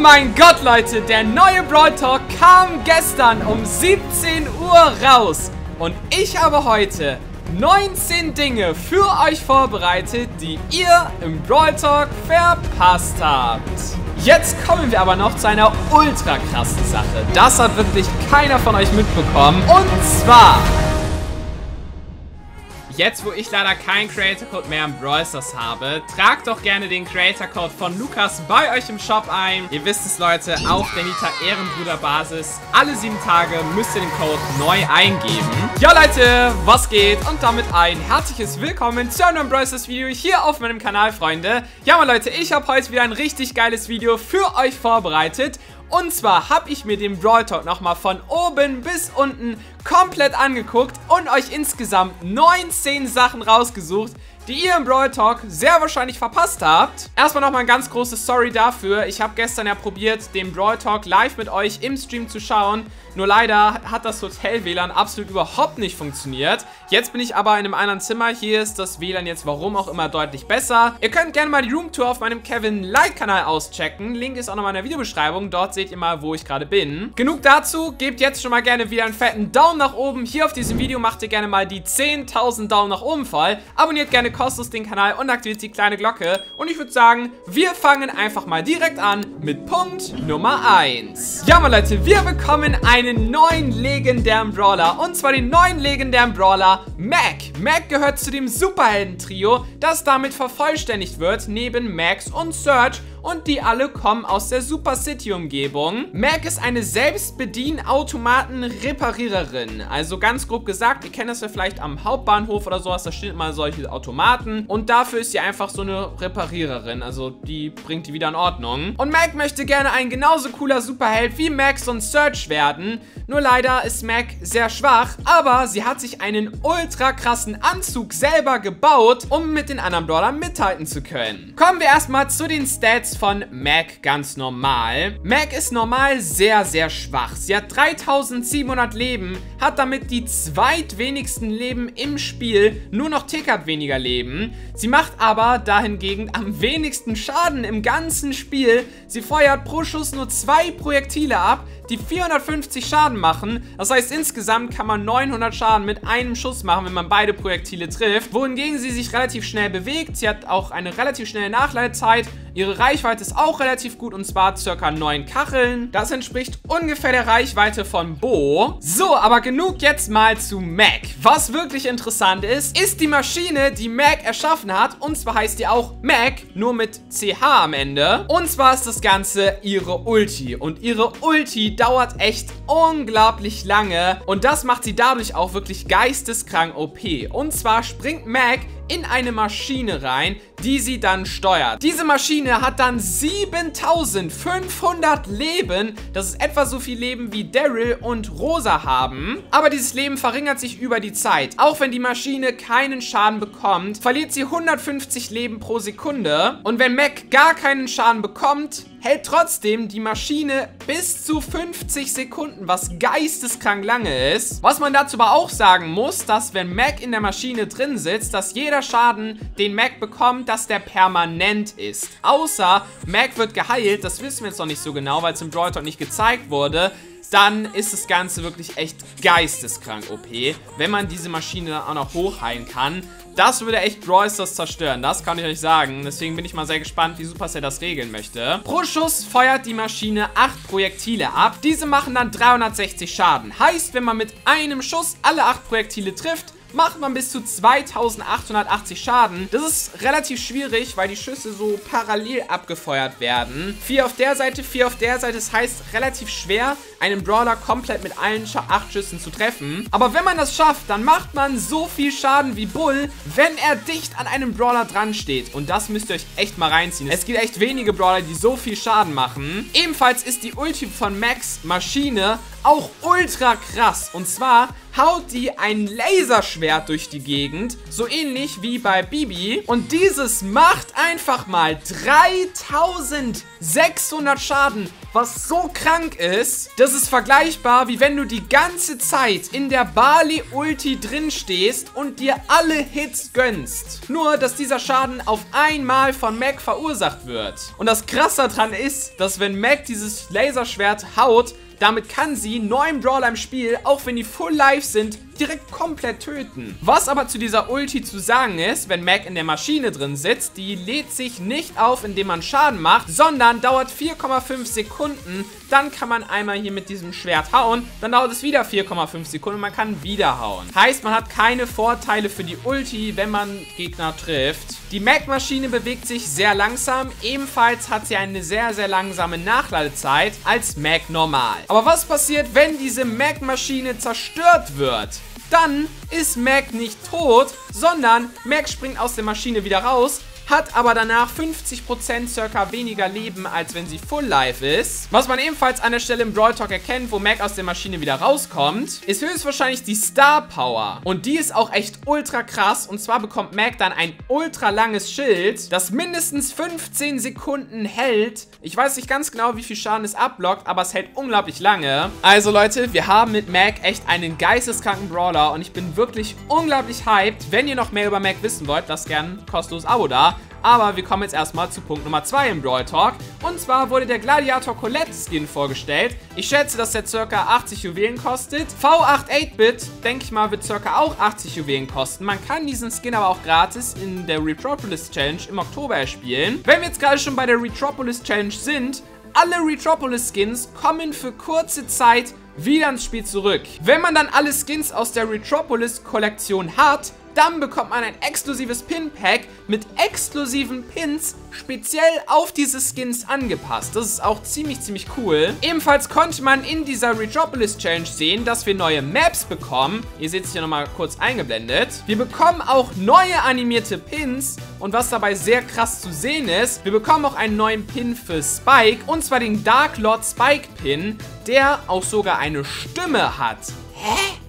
mein Gott, Leute, der neue Brawl Talk kam gestern um 17 Uhr raus. Und ich habe heute 19 Dinge für euch vorbereitet, die ihr im Brawl Talk verpasst habt. Jetzt kommen wir aber noch zu einer ultra krassen Sache. Das hat wirklich keiner von euch mitbekommen. Und zwar Jetzt, wo ich leider keinen Creator Code mehr im Brawl habe, tragt doch gerne den Creator Code von Lukas bei euch im Shop ein. Ihr wisst es, Leute, auf der Nita Ehrenbruder Basis. Alle sieben Tage müsst ihr den Code neu eingeben. Ja, Leute, was geht? Und damit ein herzliches Willkommen zu einem Brawl Stars Video hier auf meinem Kanal, Freunde. Ja, mal Leute, ich habe heute wieder ein richtig geiles Video für euch vorbereitet. Und zwar habe ich mir den Brawl Talk nochmal von oben bis unten komplett angeguckt und euch insgesamt 19 Sachen rausgesucht, die ihr im Brawl Talk sehr wahrscheinlich verpasst habt. Erstmal nochmal ein ganz großes Sorry dafür. Ich habe gestern ja probiert, den Brawl Talk live mit euch im Stream zu schauen. Nur leider hat das Hotel-WLAN absolut überhaupt nicht funktioniert. Jetzt bin ich aber in einem anderen Zimmer. Hier ist das WLAN jetzt warum auch immer deutlich besser. Ihr könnt gerne mal die Roomtour auf meinem Kevin Light-Kanal auschecken. Link ist auch nochmal in der Videobeschreibung. Dort seht ihr mal, wo ich gerade bin. Genug dazu. Gebt jetzt schon mal gerne wieder einen fetten Daumen nach oben. Hier auf diesem Video macht ihr gerne mal die 10.000 Daumen nach oben voll. Abonniert gerne kostenlos den Kanal und aktiviert die kleine Glocke. Und ich würde sagen, wir fangen einfach mal direkt an mit Punkt Nummer 1. Ja, mal Leute, wir bekommen einen neuen legendären Brawler. Und zwar den neuen legendären Brawler Mac. Mac gehört zu dem Superhelden-Trio, das damit vervollständigt wird, neben Max und Surge und die alle kommen aus der Super City Umgebung. Mac ist eine Selbstbedien-Automaten-Repariererin. Also ganz grob gesagt, ihr kennt das ja vielleicht am Hauptbahnhof oder sowas, da stehen immer solche Automaten und dafür ist sie einfach so eine Repariererin. Also die bringt die wieder in Ordnung. Und Mac möchte gerne ein genauso cooler Superheld wie Max und Search werden. Nur leider ist Mac sehr schwach, aber sie hat sich einen ultra krassen Anzug selber gebaut, um mit den anderen Brawlern mithalten zu können. Kommen wir erstmal zu den Stats Stats von Mac ganz normal. Mac ist normal sehr, sehr schwach. Sie hat 3700 Leben, hat damit die zweitwenigsten Leben im Spiel, nur noch Tick hat weniger Leben. Sie macht aber dahingegen am wenigsten Schaden im ganzen Spiel. Sie feuert pro Schuss nur zwei Projektile ab, die 450 Schaden machen. Das heißt, insgesamt kann man 900 Schaden mit einem Schuss machen, wenn man beide Projektile trifft. Wohingegen sie sich relativ schnell bewegt. Sie hat auch eine relativ schnelle Nachladezeit. Ihre Reichweite ist auch relativ gut und zwar circa 9 Kacheln. Das entspricht ungefähr der Reichweite von Bo. So, aber genug jetzt mal zu Mac. Was wirklich interessant ist, ist die Maschine, die Mac erschaffen hat. Und zwar heißt die auch Mac, nur mit CH am Ende. Und zwar ist das Ganze ihre Ulti. Und ihre Ulti dauert echt unglaublich lange und das macht sie dadurch auch wirklich geisteskrank OP. Und zwar springt Mac in eine Maschine rein, die sie dann steuert. Diese Maschine hat dann 7500 Leben. Das ist etwa so viel Leben wie Daryl und Rosa haben. Aber dieses Leben verringert sich über die Zeit. Auch wenn die Maschine keinen Schaden bekommt, verliert sie 150 Leben pro Sekunde. Und wenn Mac gar keinen Schaden bekommt, hält trotzdem die Maschine bis zu 50 Sekunden, was geisteskrank lange ist. Was man dazu aber auch sagen muss, dass wenn Mac in der Maschine drin sitzt, dass jeder Schaden, den Mac bekommt, dass der permanent ist. Außer Mac wird geheilt, das wissen wir jetzt noch nicht so genau, weil es im Brawl Talk nicht gezeigt wurde dann ist das Ganze wirklich echt geisteskrank OP, wenn man diese Maschine dann auch noch hochheilen kann. Das würde echt Brawl Stars zerstören, das kann ich euch sagen. Deswegen bin ich mal sehr gespannt, wie Supercell das regeln möchte. Pro Schuss feuert die Maschine 8 Projektile ab. Diese machen dann 360 Schaden. Heißt, wenn man mit einem Schuss alle 8 Projektile trifft, macht man bis zu 2880 Schaden. Das ist relativ schwierig, weil die Schüsse so parallel abgefeuert werden. Vier auf der Seite, vier auf der Seite. Das heißt, relativ schwer, einen Brawler komplett mit allen Sch acht Schüssen zu treffen. Aber wenn man das schafft, dann macht man so viel Schaden wie Bull, wenn er dicht an einem Brawler dran steht. Und das müsst ihr euch echt mal reinziehen. Es gibt echt wenige Brawler, die so viel Schaden machen. Ebenfalls ist die Ulti von Max Maschine auch ultra krass. Und zwar haut die ein Laserschwert durch die Gegend, so ähnlich wie bei Bibi. Und dieses macht einfach mal 3600 Schaden, was so krank ist. Das ist vergleichbar, wie wenn du die ganze Zeit in der Bali-Ulti drin stehst und dir alle Hits gönnst. Nur, dass dieser Schaden auf einmal von Mac verursacht wird. Und das Krasse daran ist, dass wenn Mac dieses Laserschwert haut, damit kann sie neun Brawler im Spiel, auch wenn die full life sind, direkt komplett töten. Was aber zu dieser Ulti zu sagen ist, wenn Mac in der Maschine drin sitzt, die lädt sich nicht auf, indem man Schaden macht, sondern dauert 4,5 Sekunden. Dann kann man einmal hier mit diesem Schwert hauen, dann dauert es wieder 4,5 Sekunden und man kann wieder hauen. Heißt, man hat keine Vorteile für die Ulti, wenn man Gegner trifft. Die Mac-Maschine bewegt sich sehr langsam. Ebenfalls hat sie eine sehr, sehr langsame Nachladezeit als Mac normal. Aber was passiert, wenn diese Mac-Maschine zerstört wird? Dann ist Mac nicht tot, sondern Mac springt aus der Maschine wieder raus, hat aber danach 50% circa weniger Leben, als wenn sie Full Life ist. Was man ebenfalls an der Stelle im Brawl Talk erkennt, wo Mac aus der Maschine wieder rauskommt, ist höchstwahrscheinlich die Star Power. Und die ist auch echt ultra krass. Und zwar bekommt Mac dann ein ultra langes Schild, das mindestens 15 Sekunden hält. Ich weiß nicht ganz genau, wie viel Schaden es abblockt, aber es hält unglaublich lange. Also Leute, wir haben mit Mac echt einen geisteskranken Brawler und ich bin wirklich unglaublich hyped. Wenn ihr noch mehr über Mac wissen wollt, lasst gerne ein kostenloses Abo da. Aber wir kommen jetzt erstmal zu Punkt Nummer 2 im Brawl Talk. Und zwar wurde der Gladiator Colette Skin vorgestellt. Ich schätze, dass der ca. 80 Juwelen kostet. V8 8-Bit, denke ich mal, wird ca. auch 80 Juwelen kosten. Man kann diesen Skin aber auch gratis in der Retropolis Challenge im Oktober erspielen. Wenn wir jetzt gerade schon bei der Retropolis Challenge sind, alle Retropolis Skins kommen für kurze Zeit wieder ins Spiel zurück. Wenn man dann alle Skins aus der Retropolis Kollektion hat, dann bekommt man ein exklusives Pin-Pack mit exklusiven Pins speziell auf diese Skins angepasst. Das ist auch ziemlich, ziemlich cool. Ebenfalls konnte man in dieser Retropolis Challenge sehen, dass wir neue Maps bekommen. Ihr seht es hier nochmal kurz eingeblendet. Wir bekommen auch neue animierte Pins. Und was dabei sehr krass zu sehen ist, wir bekommen auch einen neuen Pin für Spike. Und zwar den Dark Lord Spike Pin, der auch sogar eine Stimme hat.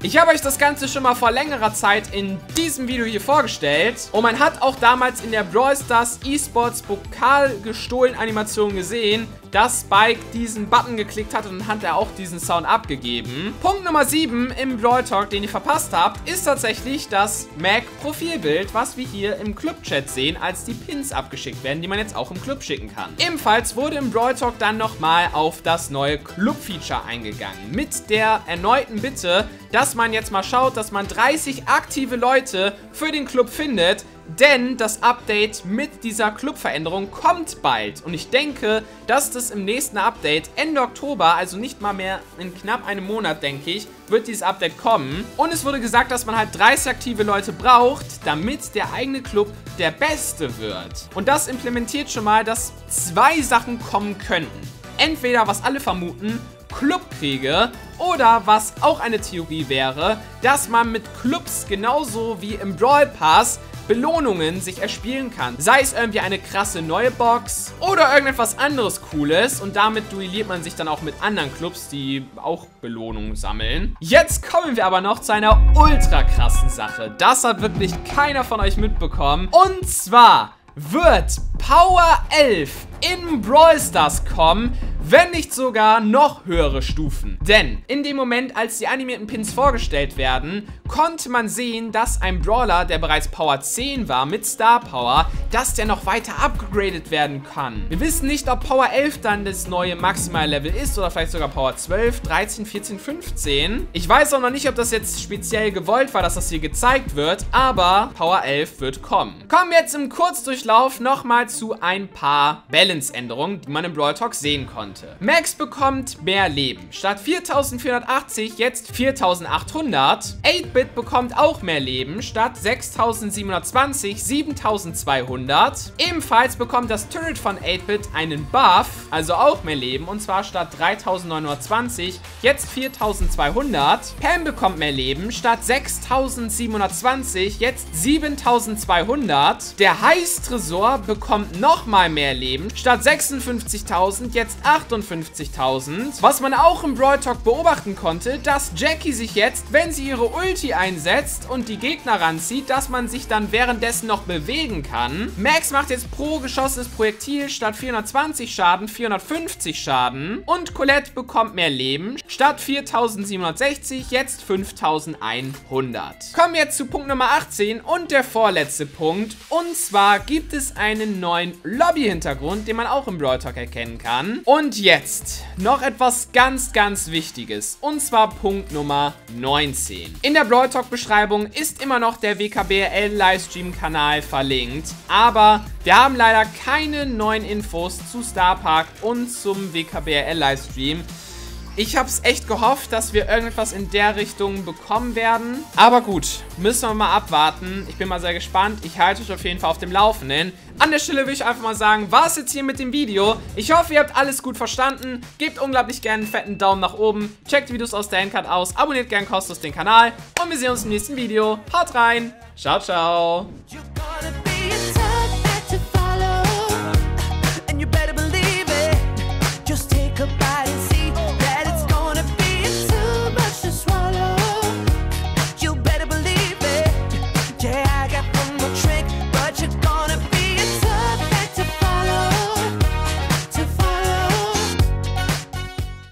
Ich habe euch das Ganze schon mal vor längerer Zeit in diesem Video hier vorgestellt. Und man hat auch damals in der Brawl Stars Esports Pokal gestohlen Animation gesehen, dass Spike diesen Button geklickt hat und dann hat er auch diesen Sound abgegeben. Punkt Nummer 7 im Brawl Talk, den ihr verpasst habt, ist tatsächlich das Mac Profilbild, was wir hier im Club-Chat sehen, als die Pins abgeschickt werden, die man jetzt auch im Club schicken kann. Ebenfalls wurde im Brawl Talk dann nochmal auf das neue Club-Feature eingegangen. Mit der erneuten Bitte, dass man jetzt mal schaut, dass man 30 aktive Leute für den Club findet, denn das Update mit dieser Clubveränderung kommt bald. Und ich denke, dass das im nächsten Update Ende Oktober, also nicht mal mehr in knapp einem Monat, denke ich, wird dieses Update kommen. Und es wurde gesagt, dass man halt 30 aktive Leute braucht, damit der eigene Club der beste wird. Und das implementiert schon mal, dass zwei Sachen kommen könnten. Entweder, was alle vermuten, Clubkriege oder was auch eine Theorie wäre, dass man mit Clubs genauso wie im Brawl Pass Belohnungen sich erspielen kann. Sei es irgendwie eine krasse neue Box oder irgendetwas anderes Cooles und damit duelliert man sich dann auch mit anderen Clubs, die auch Belohnungen sammeln. Jetzt kommen wir aber noch zu einer ultra krassen Sache. Das hat wirklich keiner von euch mitbekommen. Und zwar wird Power 11 in Brawl Stars kommen, wenn nicht sogar noch höhere Stufen. Denn in dem Moment, als die animierten Pins vorgestellt werden, konnte man sehen, dass ein Brawler, der bereits Power 10 war mit Star Power, dass der noch weiter upgraded werden kann. Wir wissen nicht, ob Power 11 dann das neue Maximal-Level ist oder vielleicht sogar Power 12, 13, 14, 15. Ich weiß auch noch nicht, ob das jetzt speziell gewollt war, dass das hier gezeigt wird, aber Power 11 wird kommen. Kommen wir jetzt im Kurzdurchlauf nochmal zu ein paar Balance-Änderungen, die man im Brawl Talk sehen konnte konnte. Max bekommt mehr Leben. Statt 4480 jetzt 4800. 8-Bit bekommt auch mehr Leben. Statt 6720 7200. Ebenfalls bekommt das Turret von 8-Bit einen Buff, also auch mehr Leben. Und zwar statt 3920 jetzt 4200. Pam bekommt mehr Leben. Statt 6720 jetzt 7200. Der Heiß-Tresor bekommt nochmal mehr Leben. Statt 56.000 jetzt 8 58.000. Was man auch im Brawl Talk beobachten konnte, dass Jackie sich jetzt, wenn sie ihre Ulti einsetzt und die Gegner ranzieht, dass man sich dann währenddessen noch bewegen kann. Max macht jetzt pro geschossenes Projektil statt 420 Schaden 450 Schaden. Und Colette bekommt mehr Leben. Statt 4760 jetzt 5100. Kommen wir jetzt zu Punkt Nummer 18 und der vorletzte Punkt. Und zwar gibt es einen neuen Lobby-Hintergrund, den man auch im Brawl Talk erkennen kann. Und jetzt noch etwas ganz, ganz Wichtiges. Und zwar Punkt Nummer 19. In der Brawl Talk Beschreibung ist immer noch der WKBL Livestream-Kanal verlinkt. Aber wir haben leider keine neuen Infos zu Star Park und zum WKBL Livestream. Ich habe es echt gehofft, dass wir irgendetwas in der Richtung bekommen werden. Aber gut, müssen wir mal abwarten. Ich bin mal sehr gespannt. Ich halte euch auf jeden Fall auf dem Laufenden. An der Stelle will ich einfach mal sagen, war es jetzt hier mit dem Video. Ich hoffe, ihr habt alles gut verstanden. Gebt unglaublich gerne einen fetten Daumen nach oben. Checkt Videos aus der Endcard aus. Abonniert gerne kostenlos den Kanal. Und wir sehen uns im nächsten Video. Haut rein. Ciao, ciao.